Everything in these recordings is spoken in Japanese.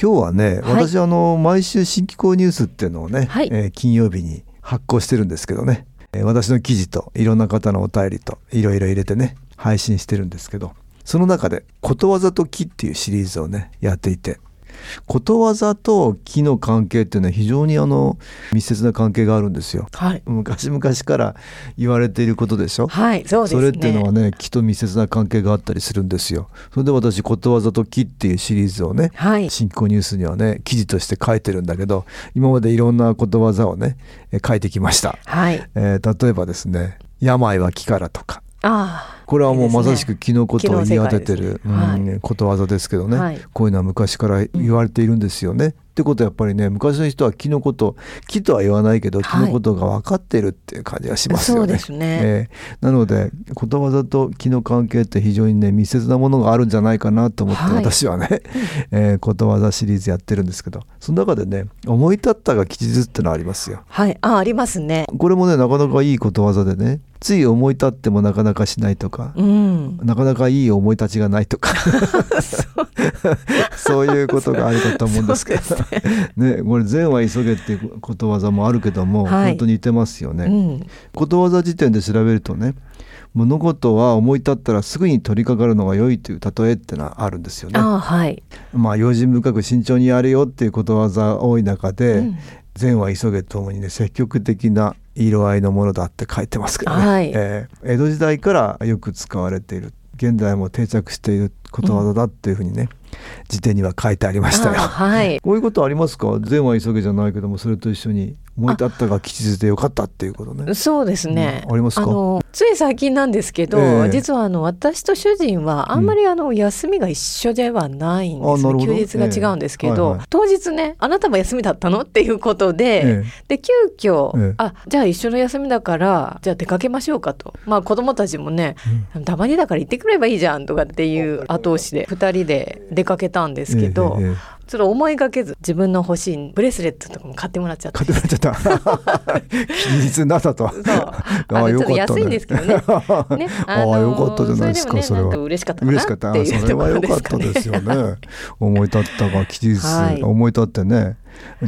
今日はね、はい。私あの毎週新機構ニュースっていうのをね、はい。えー金曜日に発行してるんですけどね、えー私の記事といろんな方のお便りといろいろ入れてね配信してるんですけどその中で「ことわざと木」っていうシリーズをねやっていてことわざと木の関係っていうのは非常にあの密接な関係があるんですよ。はい。昔々から言われていることでしょ？はい、そうですね。それっていうのはね木と密接な関係があったりするんですよ。それで私「ことわざと木」っていうシリーズをねはい。新興ニュースにはね記事として書いてるんだけど今までいろんなことわざをねえ書いてきました、はい。えー例えばですね「病は気から」とかああ。これはもうまさしく気のことを言い当ててる、ねうんことわざですけどね、はいこういうのは昔から言われているんですよね。ってことはやっぱりね昔の人は気のこと気とは言わないけど気のことが分かってるっていう感じがしますよね。そうですねえーなのでことわざと気の関係って非常にね密接なものがあるんじゃないかなと思って、はい私はね、えーことわざシリーズやってるんですけどその中でね思い立ったが吉日ってのありますよ。はい。あ、ありますね。これもねなかなかいいことわざでねつい思い立ってもなかなかしないとか、うん。なかなかいい思い立ちがないとか そういうことがあるかと思うんですけどねこれ善は急げっていうことわざもあるけども、はい本当に似てますよね。うん。ことわざ時点で調べるとね物事は思い立ったらすぐに取り掛かるのが良いという例えってのはあるんですよね。ああ、はい。まあ用心深く慎重にやれよっていうことわざ多い中で、うん善は急げともにね積極的な色合いのものだって書いてますけどね、はいえー江戸時代からよく使われている現在も定着していることわざだっていうふうにね、辞典には書いてありましたよ。はい。こういうことありますか？善は急げじゃないけどもそれと一緒に思い立ったが吉日でよかったっていうことね。そうですね。うん。ありますか？のつい最近なんですけど、ええ。実はあの私と主人はあんまりあの休みが一緒ではないんですね。あなるほど。休日が違うんですけど、ええはいはい。当日ね、あなたも休みだったのっていうことで、えで急遽、ええ。あじゃあ一緒の休みだからじゃあ出かけましょうかと。まあ子供たちもね、たまにだから行ってくればいいじゃんとかっていう後押しで2人で出かけたんですけど、ええええちょっと思いがけず自分の欲しいブレスレットとかも買ってもらっちゃって買ってもらっちゃった。吉日になったと。そうあのちょっと安いんですけどね。ね ああよかったじゃないですかそれはそれでもねなんか嬉しかった嬉しかった。それは良かっ。たですよね。思い立ったが吉日、はい思い立ってね、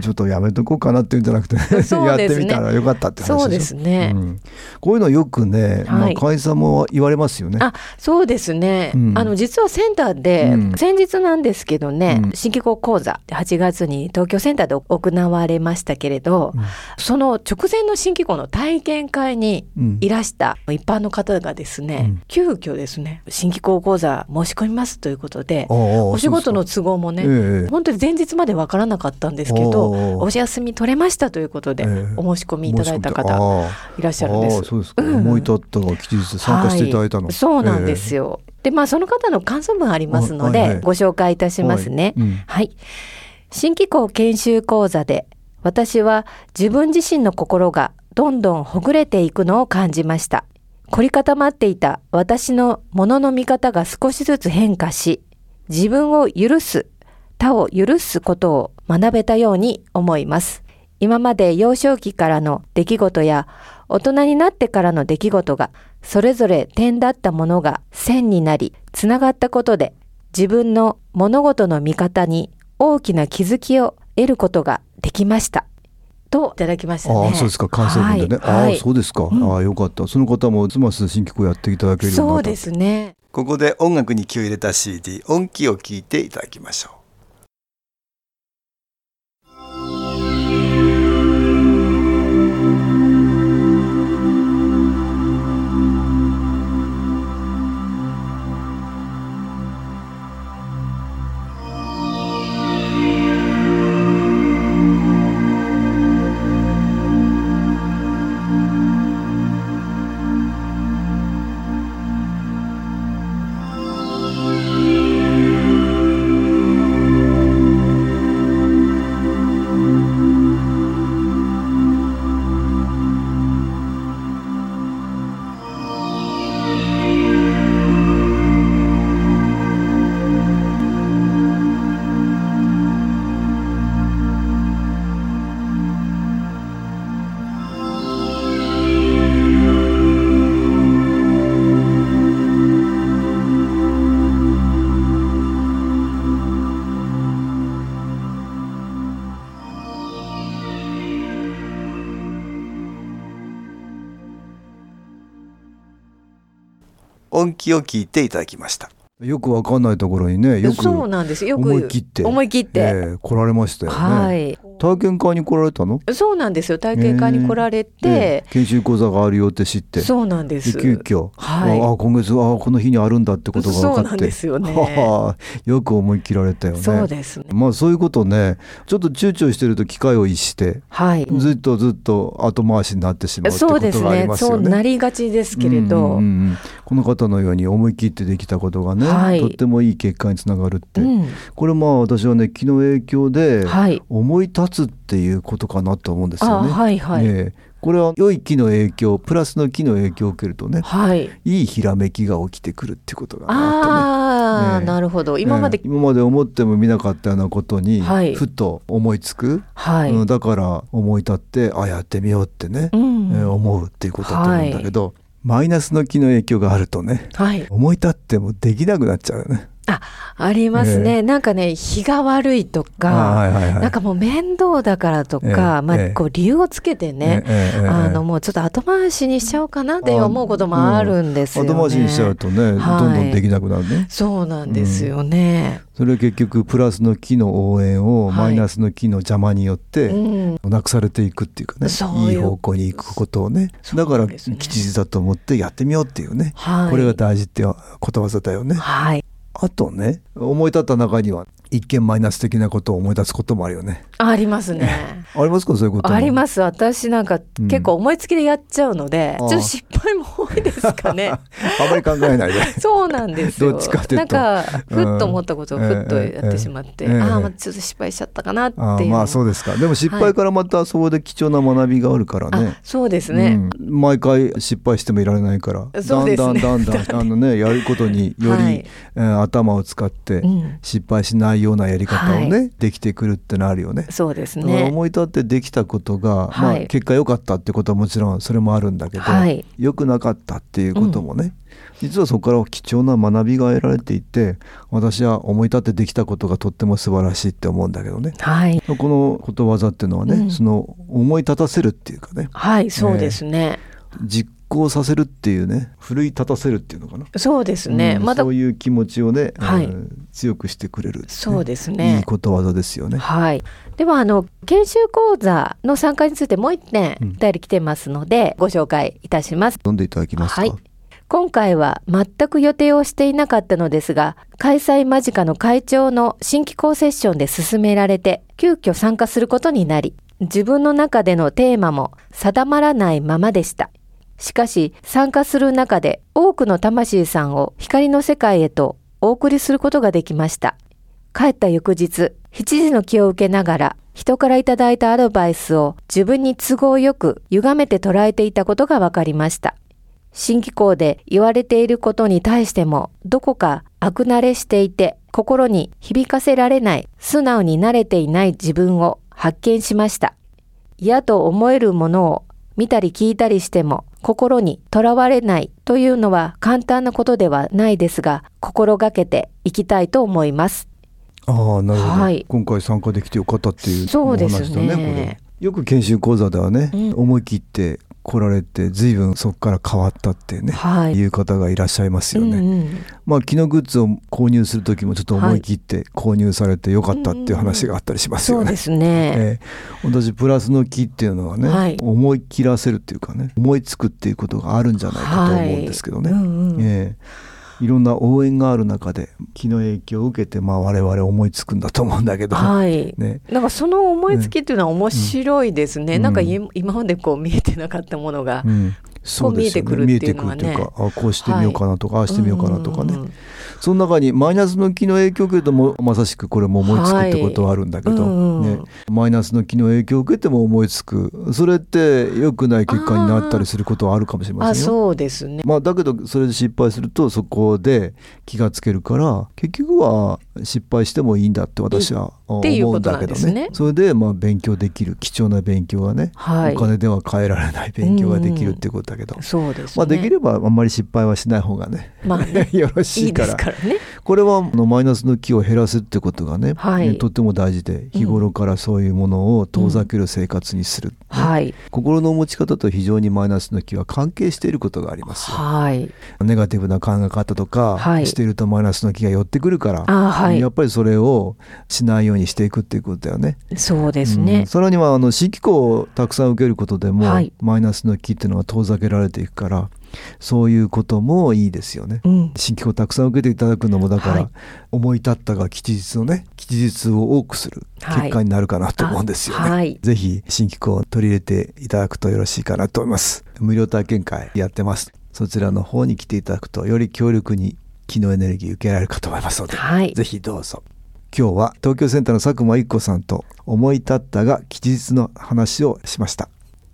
ちょっとやめとこうかなっていうんじゃなくて、そうやってみたらよかったって話でしょ。そうですね。うん。こういうのよくね、まあはい。会社も言われますよね。あそうですね、うん。あの実はセンターで、うん。先日なんですけどね、うん。新機構講座8月に東京センターで行われましたけれど、うん。その直前の新機構の体験会にうん。いらした一般の方がですね、うん。急遽ですね新機構講座申し込みますということでああお仕事の都合もね、ええ本当に前日までわからなかったんですけどお休み取れましたということで、ええお申し込みいただいた方あいらっしゃあるんです。そうです思い立ったが吉日で参加していただいたの。はいそうなんですよ。よ。でまあその方の感想文ありますので、ご紹介いたしますね。はい。新機構研修講座で私は自分自身の心がどんどんほぐれていくのを感じました。凝り固まっていた私のものの見方が少しずつ変化し、自分を許す、他を許すことを学べたように思います。今まで幼少期からの出来事や大人になってからの出来事がそれぞれ点だったものが線になりつながったことで自分の物事の見方に大きな気づきを得ることができました。といただきましたね。ああそうですか。感想文でね、はい。ああそうですか、ん。ああよかった。その方もますます新機構やっていただけるようになった。そうですね。ここで音楽に気を入れた CD 音気を聞いていただきましょう音気を聞いていただきました。よくわかんないところにねよくそうなんです。よく思い切って思い切って、ええ来られましたよね、はい。体験会に来られたの？そうなんですよ。体験会に来られて、ええ研修講座があるよって知って。そうなんでです急遽、はい。ああ今月あこの日にあるんだってことが分かって。そうなんですよね。はあよく思い切られたよね。そうですね。まあそういうことねちょっと躊躇してると機会を逸して、はい。ずっとずっと後回しになってしまうってこそうですとがありねますよね。そうなりがちですけれど、うんうんうんこの方のように思い切ってできたことがね、はい。とってもいい結果につながるって、うん。これまあ私はね気の影響ではい。思い立つっていうことかなと思うんですよね。あはいはい、ええ。これは良い気の影響プラスの気の影響を受けるとねはい。いいひらめきが起きてくるっていうことがあね。ああ、ええ。なるほど。今まで、ええ今まで思っても見なかったようなことに、はいふと思いつく、はい、うんだから思い立ってあやってみようってね、うん。えー思うっていうことだと思うんだけど、マイナスの気の影響があるとねはい思い立ってもできなくなっちゃうよね。あありますね、えなんかね日が悪いとか、あはいはいはい。なんかもう面倒だからとか、ええまあええ。こう理由をつけてね、ええええあのもうちょっと後回しにしちゃおうかなって思うこともあるんですよね。後回しにしちゃうとね、はい。どんどんできなくなるね。そうなんですよね。それは結局プラスの気の応援をはい。マイナスの気の邪魔によって、うん、なくされていくっていうかねいう。いい方向に行くことをね。だから吉日だと思ってやってみようっていうね、はい、これが大事っていうことわざだよね。はい。あとね思い立った中には一見マイナス的なことを思い出すこともあるよね。ありますね。ありますか？そういうこともあります。私なんかうん結構思いつきでやっちゃうので、ちょっと失敗も多いですかね。あまり考えないで。そうなんですよ。どっちかっていうとなんかふっと思ったことをふっとやってしまって、ええええああまあちょっと失敗しちゃったかなっていう。まあそうですか。でも失敗からまたそこで貴重な学びがあるからねあ。そうですね。うん毎回失敗してもいられないから、そうですねだんだんだんだんあのねやることにより、はいえー頭を使ってうん失敗しないようなやり方をね、はできてくるってのあるよね。そうですね。思い立ってできたことが、まあはい結果良かったってことはもちろんそれもあるんだけど、はい良くなかったっていうこともね、実はそこから貴重な学びが得られていて私は思い立ってできたことがとっても素晴らしいって思うんだけどね。はい。このことわざっていうのはね、うんその思い立たせるっていうかねはい、そうですね。実行させるっていうね奮い立たせるっていうのかな、そうですね。うんまたそういう気持ちをね、はいうん強くしてくれる、そうですねいいことわざですよね。はい。ではあの研修講座の参加についてもう一点うんお便り来てますので、ご紹介いたします。飲んでいただきますか？はい今回は全く予定をしていなかったのですが、開催間近の会長の新規校セッションで進められて、急遽参加することになり、自分の中でのテーマも定まらないままでした。しかし、参加する中で多くの魂さんを光の世界へとお送りすることができました。帰った翌日、七時の気を受けながら、人からいただいたアドバイスを自分に都合よく歪めて捉えていたことが分かりました。新機構で言われていることに対しても、どこか悪慣れしていて、心に響かせられない、素直になれていない自分を発見しました。嫌と思えるものを見たり聞いたりしても、心にとらわれないというのは簡単なことではないですが、心がけていきたいと思います。ああなるほど、はい。今回参加できてよかったっていうお話だねこれ。よく研修講座ではね、うん。思い切って来られて随分そこから変わったってね、はい。い、う方がいらっしゃいますよね、うんうん。まあ木のグッズを購入する時もちょっと思い切って購入されてよかったっていう話があったりしますよね、そうですね。ええ。私プラスの木っていうのはね、はい。思い切らせるっていうかね思いつくっていうことがあるんじゃないかと思うんですけどね、はい。うんうん。ええいろんな応援がある中で木の影響を受けて、まあ、我々思いつくんだと思うんだけど、はい。ね、なんかその思いつきっていうのは面白いですね。うんなんかい今までこう見えてなかったものが。うん、そうですよねこう見えてくるっていうのはね見えてくるっていうかあこうしてみようかなとか、ああしてみようかなとかね、うんうんうんその中にマイナスの気の影響を受けてもまさしくこれも思いつくってことはあるんだけど、はいうんうんね、マイナスの気の影響を受けても思いつくそれって良くない結果になったりすることはあるかもしれまあ、せんよ。そうですね。まあ、だけどそれで失敗するとそこで気がつけるから結局は失敗してもいいんだって私はっていうこ思うんだけどとなんですねね。それでまあ勉強できる貴重な勉強がね、はいお金では買えられない勉強ができるっていうことだけど、そうですね。まあできればあんまり失敗はしない方がねまあね よろしいからね。これはあのマイナスの気を減らすってことがね,、はいねとっても大事で日頃からそういうものを遠ざける生活にする、ねはい。心の持ち方と非常にマイナスの気は関係していることがありますよ。はい。ネガティブな考え方とか、はいしているとマイナスの気が寄ってくるから、あはいやっぱりそれをしないようにしていくっていうことだよね。そうですうねん。さらにはあの新機構をたくさん受けることでも、はいマイナスの気っていうのが遠ざけられていくからそういうこともいいですよね。うん。新機構をたくさん受けていただくのもだから、はい思い立ったが吉日のね吉日を多くするはい結果になるかなと思うんですよね。あはいぜひ新機構を取り入れていただくとよろしいかなと思います。無料体験会やってます。そちらの方に来ていただくとより強力に気のエネルギー受けられるかと思いますので、はいぜひどうぞ。今日は東京センターの佐久間一子さんと思い立ったが吉日の話をしました。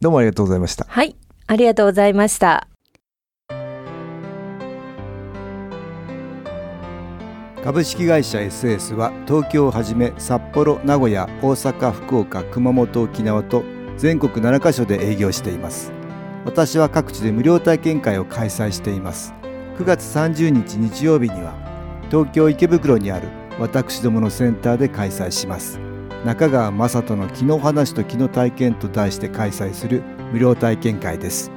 どうもありがとうございました。はい。ありがとうございました。株式会社 SS は東京をはじめ札幌名古屋大阪福岡熊本沖縄と全国7カ所で営業しています私は各地で無料体験会を開催しています9月30日日曜日には東京池袋にある私どものセンターで開催します。中川雅人の気の話と気の体験と題して開催する無料体験会です。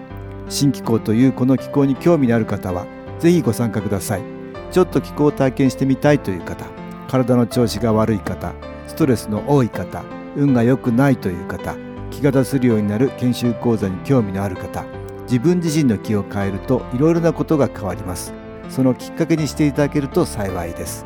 新気候というこの気候に興味のある方はぜひご参加ください。ちょっと気候を体験してみたいという方体の調子が悪い方ストレスの多い方運が良くないという方気が出せるようになる研修講座に興味のある方自分自身の気を変えるといろいろなことが変わります。そのきっかけにしていただけると幸いです。